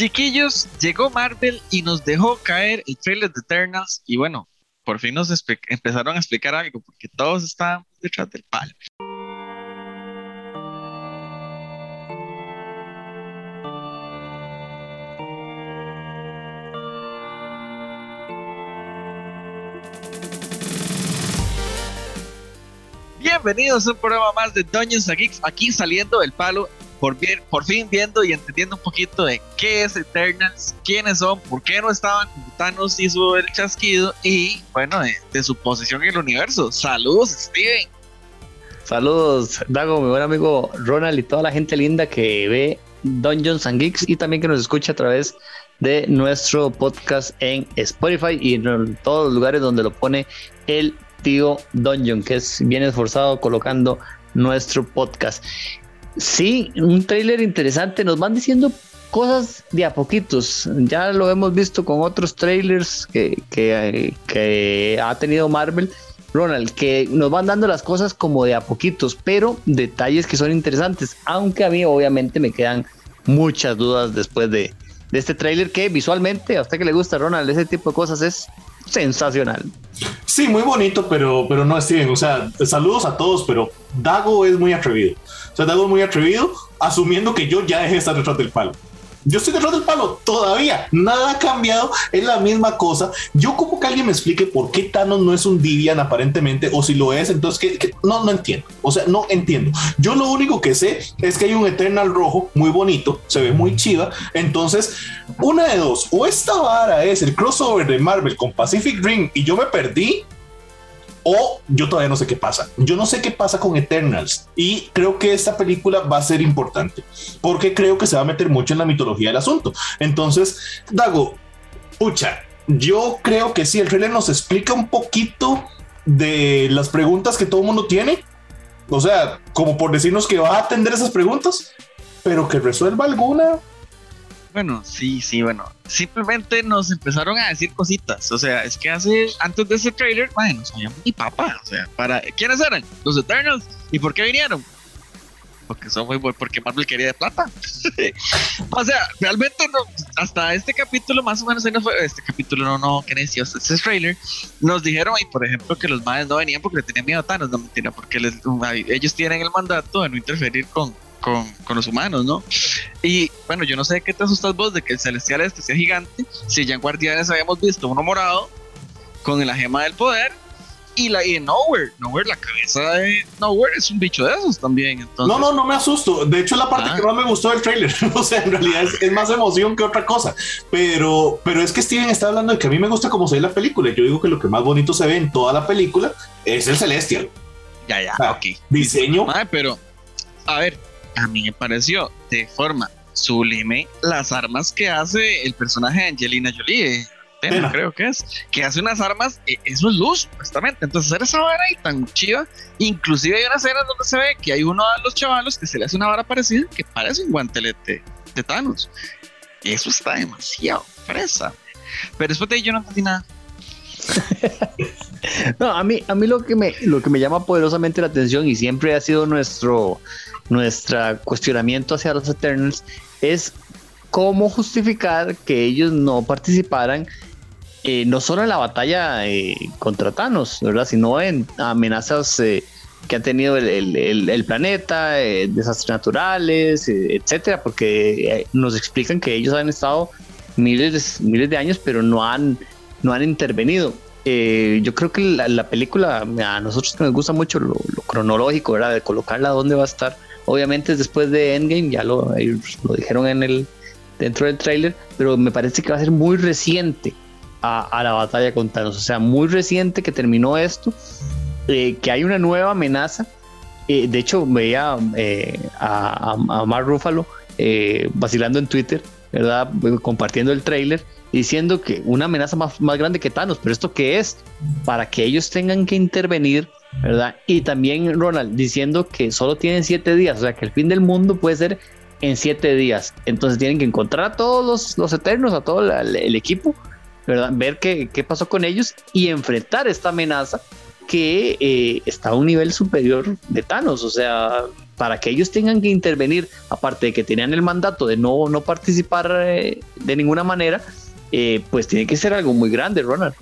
Chiquillos, llegó Marvel y nos dejó caer el trailer de Eternals y bueno, por fin nos empezaron a explicar algo porque todos estaban detrás del palo. Bienvenidos a un programa más de Dungeons Geeks, aquí saliendo del palo por, por fin viendo y entendiendo un poquito de qué es Eternals, quiénes son, por qué no estaban Thanos hizo el chasquido y bueno, de, su posición en el universo. Saludos, Steven. Saludos, Dago, mi buen amigo Ronald y toda la gente linda que ve Dungeons and Geeks y también que nos escucha a través de nuestro podcast en Spotify y en todos los lugares donde lo pone el tío Dungeon, que es bien esforzado colocando nuestro podcast. Sí, un trailer interesante. Nos van diciendo cosas de a poquitos. Ya lo hemos visto con otros trailers que, que, ha tenido Marvel. Ronald, que nos van dando las cosas como de a poquitos, pero detalles que son interesantes. Aunque a mí obviamente me quedan muchas dudas después de, de este trailer que visualmente, a usted que le gusta Ronald, ese tipo de cosas es sensacional. Sí, muy bonito, pero, pero no Steven. O sea, saludos a todos, pero Dago es muy atrevido. Dago es muy atrevido, asumiendo que yo ya dejé de estar detrás del palo. Yo estoy detrás del palo todavía. Nada ha cambiado. Es la misma cosa. Yo como que alguien me explique por qué Thanos no es un Divian aparentemente o si lo es, entonces que, no, no entiendo. O sea, no entiendo. Yo lo único que sé es que hay un Eternal rojo muy bonito, se ve muy chiva. Entonces, una de dos, o esta vara es el crossover de Marvel con Pacific Rim y yo me perdí o yo todavía no sé qué pasa. Yo no sé qué pasa con Eternals y creo que esta película va a ser importante porque creo que se va a meter mucho en la mitología del asunto. Entonces, Dago, pucha, yo creo que sí, el trailer nos explica un poquito de las preguntas que todo el mundo tiene. O sea, como por decirnos que va a atender esas preguntas, pero que resuelva alguna, bueno, sí, sí, bueno. Simplemente nos empezaron a decir cositas. O sea, es que hace, antes de ese trailer, bueno, no sabíamos ni papá. O sea, para, ¿quiénes eran? Los Eternals. ¿Y por qué vinieron? Porque son muy buenos, porque Marvel quería de plata. o sea, realmente no, hasta este capítulo, más o menos, no fue, este capítulo no, no, qué necio, este trailer, nos dijeron, y por ejemplo, que los madres no venían porque le tenían miedo a Thanos, no mentira, porque les, ellos tienen el mandato de no interferir con, con, con, los humanos, ¿no? Y bueno, yo no sé qué te asustas vos de que el celestial este sea gigante, si ya en Guardianes habíamos visto uno morado con la gema del poder y la y Nowhere, Nowhere, la cabeza de Nowhere es un bicho de esos también. No, no, no me asusto. De hecho, la parte ah. que más me gustó del trailer, o sea, en realidad es, más emoción que otra cosa. Pero, pero es que Steven está hablando de que a mí me gusta cómo se ve la película. Yo digo que lo que más bonito se ve en toda la película es el celestial. Ya, ya, ok. Diseño. pero, a ver, a mí me pareció de forma sublime las armas que hace el personaje de Angelina Jolie. creo que es, que hace unas armas, e, eso es luz, supuestamente. Entonces, hacer esa vara ahí tan chiva, inclusive hay una escena donde se ve que hay uno de los chavalos que se le hace una vara parecida que parece un guantelete de Thanos. Eso está demasiado fresa. Pero después de ahí yo no entendí nada. no, a mí, a mí lo que me, lo que me llama poderosamente la atención y siempre ha sido nuestro, nuestro cuestionamiento hacia los Eternals es cómo justificar que ellos no participaran eh, no solo en la batalla eh, contra Thanos, ¿verdad? sino en amenazas eh, que ha tenido el, planeta, desastres naturales, etcétera, porque nos explican que ellos han estado miles miles de años, pero no han, no han intervenido. yo creo que la, película, a nosotros nos gusta mucho lo, lo, cronológico, ¿verdad? De colocarla dónde va a estar Obviamente es después de Endgame, ya lo, lo dijeron en el dentro del trailer, pero me parece que va a ser muy reciente a, la batalla con Thanos. O sea, muy reciente que terminó esto, eh, que hay una nueva amenaza. Eh, de hecho, veía eh, a, a, Mark Ruffalo vacilando en Twitter, ¿verdad? Compartiendo el trailer, diciendo que una amenaza más, más grande que Thanos, pero ¿esto qué es? Para que ellos tengan que intervenir ¿verdad? Y también Ronald diciendo que solo tienen siete días, o sea que el fin del mundo puede ser en siete días. Entonces tienen que encontrar a todos los, los eternos, a todo el equipo, ¿verdad? Ver qué, qué, pasó con ellos y enfrentar esta amenaza que eh, está a un nivel superior de Thanos. O sea, para que ellos tengan que intervenir, aparte de que tenían el mandato de no, no participar eh, de ninguna manera, eh, pues tiene que ser algo muy grande, Ronald.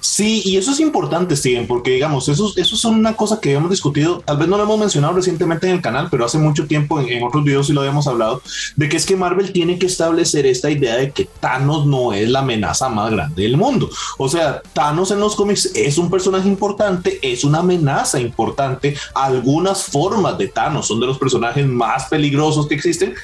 Sí, y eso es importante, Steven, porque digamos, eso, eso son una cosa que hemos discutido, tal vez no lo hemos mencionado recientemente en el canal, pero hace mucho tiempo en, otros videos sí lo habíamos hablado, de que es que Marvel tiene que establecer esta idea de que Thanos no es la amenaza más grande del mundo. O sea, Thanos en los cómics es un personaje importante, es una amenaza importante. Algunas formas de Thanos son de los personajes más peligrosos que existen,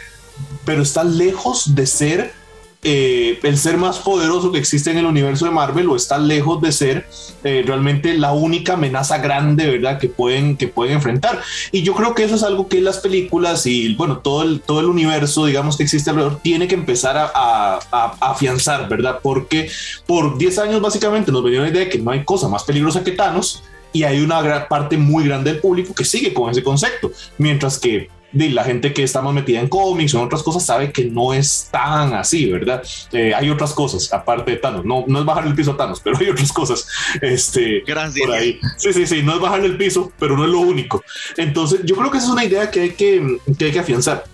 pero está lejos de ser eh, el ser más poderoso que existe en el universo de Marvel o está lejos de ser eh, realmente la única amenaza grande, ¿verdad? Que pueden, que pueden enfrentar. Y yo creo que eso es algo que las películas y, bueno, todo el, todo el universo, digamos, que existe alrededor, tiene que empezar a, afianzar, ¿verdad? Porque por 10 años básicamente nos venía la idea de que no hay cosa más peligrosa que Thanos y hay una gran parte muy grande del público que sigue con ese concepto, mientras que de la gente que está más metida en cómics o en otras cosas sabe que no es tan así, ¿verdad? Eh, hay otras cosas aparte de Thanos. No, no es bajar el piso a Thanos, pero hay otras cosas. Este, Gracias. Por ahí. Sí, sí, sí, no es bajar el piso, pero no es lo único. Entonces, yo creo que esa es una idea que hay que, que, hay que afianzar.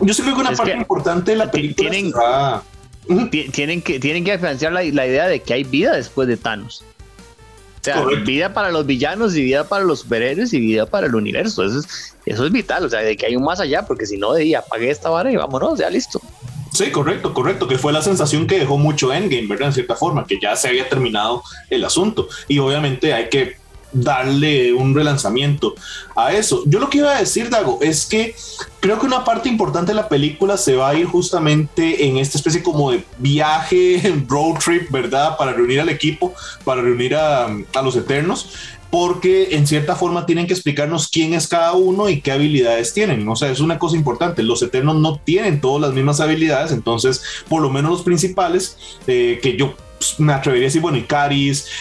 Yo sí creo que una parte importante de la película tienen, tienen, que, tienen que afianzar la, la idea de que hay vida después de Thanos. O sea, vida para los villanos y vida para los superhéroes y vida para el universo. Eso es, eso es vital, o sea, de que hay un más allá, porque si no, de ahí apagué esta vara y vámonos, ya listo. Sí, correcto, correcto, que fue la sensación que dejó mucho Endgame, ¿verdad? En cierta forma, que ya se había terminado el asunto. Y obviamente hay que darle un relanzamiento a eso. Yo lo que iba a decir, Dago, es que creo que una parte importante de la película se va a ir justamente en esta especie como de viaje, road trip, ¿verdad? Para reunir al equipo, para reunir a, los Eternos porque en cierta forma tienen que explicarnos quién es cada uno y qué habilidades tienen. O sea, es una cosa importante. Los Eternos no tienen todas las mismas habilidades, entonces, por lo menos los principales, eh, que yo me atrevería a decir, bueno,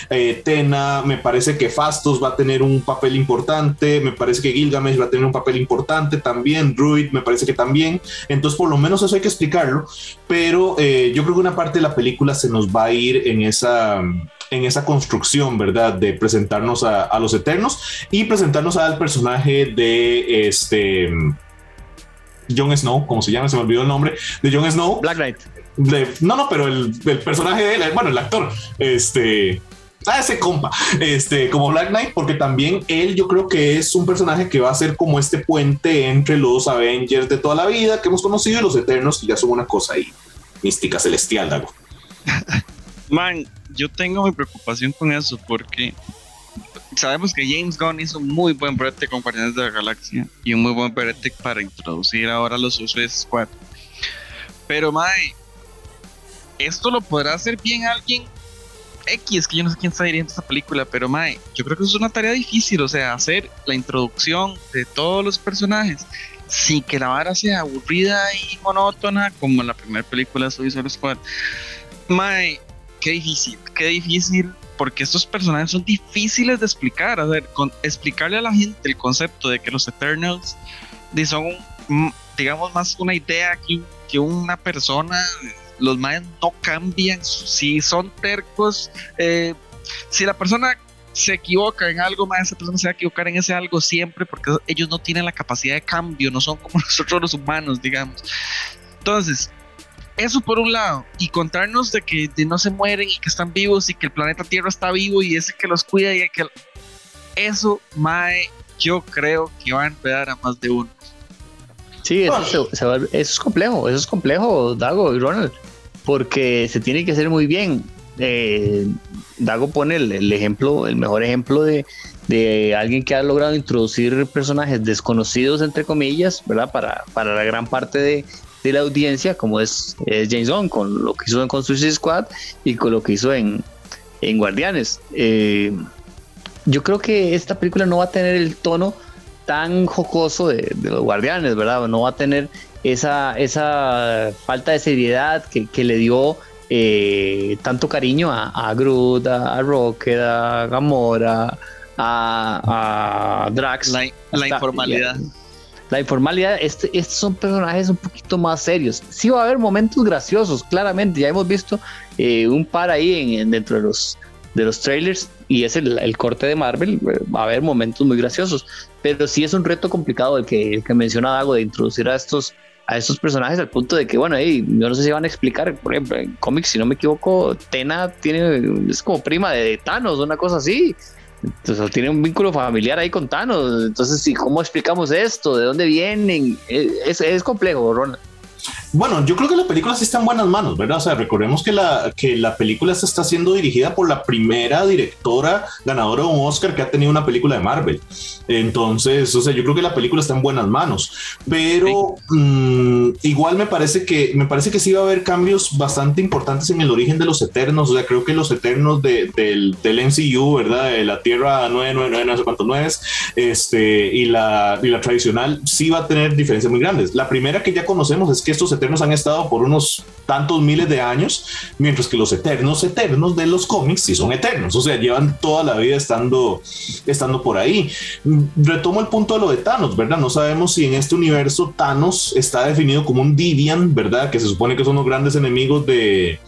eh, Tena, me parece que Fastos va a tener un papel importante, me parece que Gilgamesh va a tener un papel importante también, Druid me parece que también, entonces por lo menos eso hay que explicarlo, pero eh, yo creo que una parte de la película se nos va a ir en esa en esa construcción, ¿verdad? De presentarnos a, los Eternos y presentarnos al personaje de este Jon Snow, como se llama, se me olvidó el nombre, de Jon Snow. Black Knight no, no, pero el, personaje de él, bueno, el actor, este, a ese compa, este, como Black Knight, porque también él yo creo que es un personaje que va a ser como este puente entre los Avengers de toda la vida que hemos conocido y los Eternos, que ya son una cosa ahí mística, celestial, Dago. Man, yo tengo mi preocupación con eso porque sabemos que James Gunn hizo un muy buen brete con de la Galaxia y un muy buen brete para introducir ahora los Suicide Squad. Pero, Mae, esto lo podrá hacer bien alguien X, que yo no sé quién está dirigiendo esta película, pero mae, yo creo que es una tarea difícil, o sea, hacer la introducción de todos los personajes sin que la vara sea aburrida y monótona como en la primera película de Suicide Squad. Mae, qué difícil, qué difícil, porque estos personajes son difíciles de explicar, a ver, explicarle a la gente el concepto de que los Eternals son, digamos, más una idea que una persona los mayas no cambian, si son tercos, eh, si la persona se equivoca en algo, más esa persona se va a equivocar en ese algo siempre porque ellos no tienen la capacidad de cambio, no son como nosotros los humanos, digamos. Entonces, eso por un lado, y contarnos de que no se mueren y que están vivos y que el planeta Tierra está vivo y ese que los cuida y que eso, Mae, yo creo que va a empezar a más de uno. Sí, eso, eso es complejo, eso es complejo, Dago y Ronald porque se tiene que hacer muy bien. Eh, Dago pone el, ejemplo, el mejor ejemplo de, alguien que ha logrado introducir personajes desconocidos, entre comillas, ¿verdad? Para, para la gran parte de, la audiencia, como es, James Gunn, con lo que hizo en Construction Squad y con lo que hizo en, en Guardianes. Eh, yo creo que esta película no va a tener el tono tan jocoso de, de, los Guardianes, ¿verdad? No va a tener esa, esa falta de seriedad que, le dio eh, tanto cariño a, a Groot, a, Rocket, a Gamora, a, Drax. La, informalidad. La informalidad, este, estos son personajes un poquito más serios. Sí va a haber momentos graciosos, claramente. Ya hemos visto eh, un par ahí en, dentro de los de los trailers y es el, el, corte de Marvel, eh, va a haber momentos muy graciosos, pero sí es un reto complicado el que, el que menciona Dago de introducir a estos a estos personajes al punto de que, bueno, yo no sé si van a explicar, por ejemplo, en cómics, si no me equivoco, Tena tiene, es como prima de Thanos, una cosa así. Entonces tiene un vínculo familiar ahí con Thanos. Entonces, ¿cómo explicamos esto? ¿De dónde vienen? Es, es complejo, Ronald. Bueno, yo creo que la película sí está en buenas manos, ¿verdad? O sea, recordemos que la, que la película está siendo dirigida por la primera directora ganadora de un Oscar que ha tenido una película de Marvel. Entonces, o sea, yo creo que la película está en buenas manos, pero mmm, igual me parece que me parece que sí va a haber cambios bastante importantes en el origen de los Eternos. O sea, creo que los Eternos de, del, del MCU, ¿verdad? De la Tierra 999, no sé cuántos nueve, este, y la, y la tradicional sí va a tener diferencias muy grandes. La primera que ya conocemos es que estos eternos han estado por unos tantos miles de años, mientras que los eternos eternos de los cómics sí son eternos, o sea, llevan toda la vida estando, estando por ahí. Retomo el punto de lo de Thanos, ¿verdad? No sabemos si en este universo Thanos está definido como un Divian, ¿verdad? Que se supone que son los grandes enemigos de,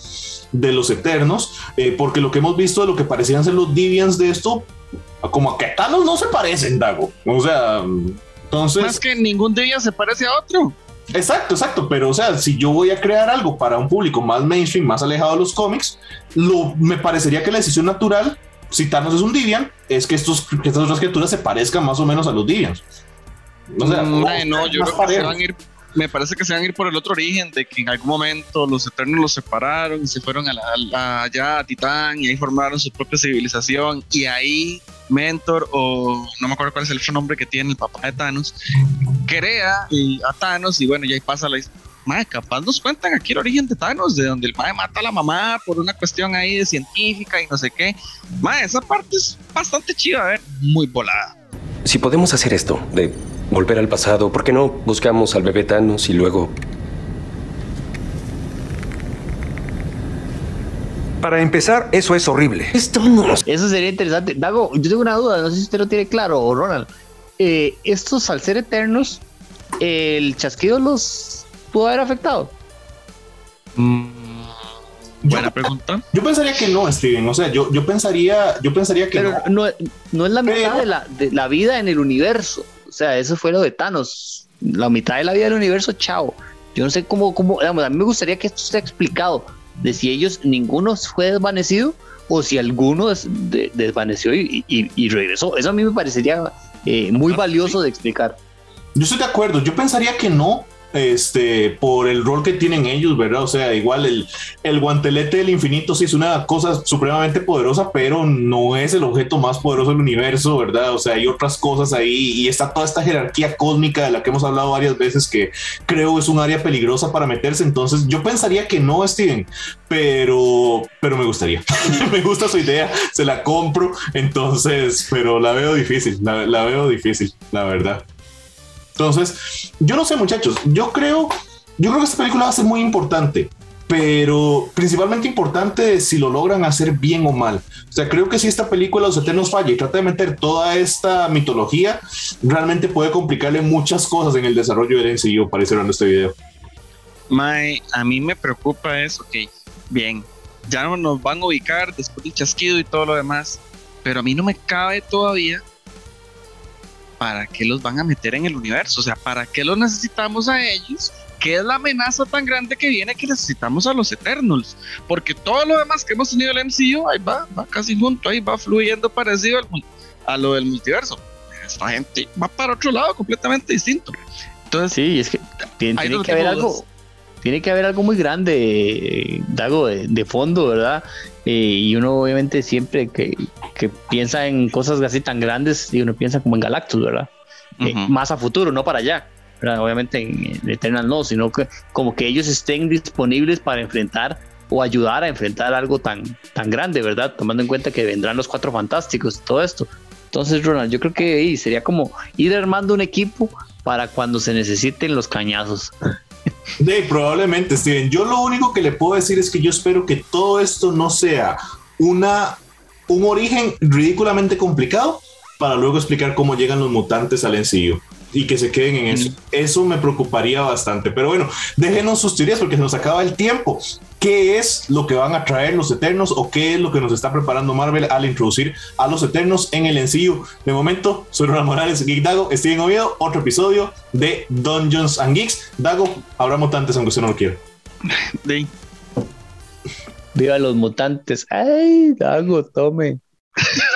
de los eternos, eh, porque lo que hemos visto de lo que parecían ser los Divians de esto, como que Thanos no se parecen, Dago. O sea, entonces... Más que ningún Divian se parece a otro. Exacto, exacto, pero o sea, si yo voy a crear algo para un público más mainstream, más alejado de los cómics, lo, me parecería que la decisión natural, si Thanos es un Divian, es que, estos, que estas otras criaturas se parezcan más o menos a los Divians. O sea, mm, no, yo creo que se van a ir, me parece que se van a ir por el otro origen, de que en algún momento los Eternos los separaron y se fueron a la, allá a Titán y ahí formaron su propia civilización y ahí Mentor o no me acuerdo cuál es el otro nombre que tiene el papá de Thanos, crea a Thanos y bueno, ya ahí pasa la Madre, capaz nos cuentan aquí el origen de Thanos, de donde el padre mata a la mamá por una cuestión ahí de científica y no sé qué. Madre, esa parte es bastante chida, a ver, muy volada. Si podemos hacer esto, de volver al pasado, ¿por qué no buscamos al bebé Thanos y luego Para empezar, eso es horrible. Esto no. Eso sería interesante. Dago, yo tengo una duda, no sé si usted lo tiene claro, Ronald. Eh, estos al ser eternos, ¿el chasquido los pudo haber afectado? Mm, buena pregunta. Yo pensaría que no, Steven. O sea, yo, yo pensaría, yo pensaría que Pero no. no. es la mitad de, la, de la vida en el universo. O sea, eso fue lo de Thanos. La mitad de la vida del universo, chao. Yo no sé cómo, cómo, a mí me gustaría que esto esté explicado de si ellos ninguno fue desvanecido o si alguno desvaneció y, regresó. Eso a mí me parecería eh, muy valioso de explicar. Yo estoy de acuerdo, yo pensaría que no, este, por el rol que tienen ellos, ¿verdad? O sea, igual el, el guantelete del infinito sí es una cosa supremamente poderosa, pero no es el objeto más poderoso del universo, ¿verdad? O sea, hay otras cosas ahí y está toda esta jerarquía cósmica de la que hemos hablado varias veces que creo es un área peligrosa para meterse. Entonces, yo pensaría que no, Steven, pero, pero me gustaría. me gusta su idea, se la compro, entonces, pero la veo difícil, la, la veo difícil, la verdad. Entonces, yo no sé, muchachos, yo creo, yo creo que esta película va a ser muy importante, pero principalmente importante si lo logran hacer bien o mal. O sea, creo que si esta película Los Eternos falla y trata de meter toda esta mitología, realmente puede complicarle muchas cosas en el desarrollo del para ir cerrando este video. Mae, a mí me preocupa eso, ok, bien, ya no nos van a ubicar después del chasquido y todo lo demás, pero a mí no me cabe todavía ¿para qué los van a meter en el universo? O sea, ¿para qué los necesitamos a ellos? ¿Qué es la amenaza tan grande que viene que necesitamos a los Eternals? Porque todo lo demás que hemos tenido el MCU, ahí va, va casi junto, ahí va fluyendo parecido a lo del multiverso. Esta gente va para otro lado completamente distinto. Entonces, sí, es que tiene, que haber algo, tiene que haber algo muy grande, Dago, de, fondo, ¿verdad? Eh, y uno obviamente siempre que, que, piensa en cosas así tan grandes, y uno piensa como en Galactus, ¿verdad? Eh, más a futuro, no para allá. Obviamente en, Eternal no, sino que como que ellos estén disponibles para enfrentar o ayudar a enfrentar algo tan, tan grande, ¿verdad? Tomando en cuenta que vendrán los cuatro fantásticos, todo esto. Entonces, Ronald, yo creo que sería como ir armando un equipo para cuando se necesiten los cañazos. De, probablemente, Steven. Yo lo único que le puedo decir es que yo espero que todo esto no sea una, un origen ridículamente complicado para luego explicar cómo llegan los mutantes al ensillo y que se queden en eso. Eso me preocuparía bastante. Pero bueno, déjenos sus teorías porque se nos acaba el tiempo. qué es lo que van a traer los Eternos o qué es lo que nos está preparando Marvel al introducir a los Eternos en el ensillo. De momento, soy Ronald Morales, Geek Dago, Steven Oviedo, otro episodio de Dungeons and Geeks. Dago, habrá mutantes aunque usted no lo quiera. De- Viva los mutantes. Ay, Dago, tome.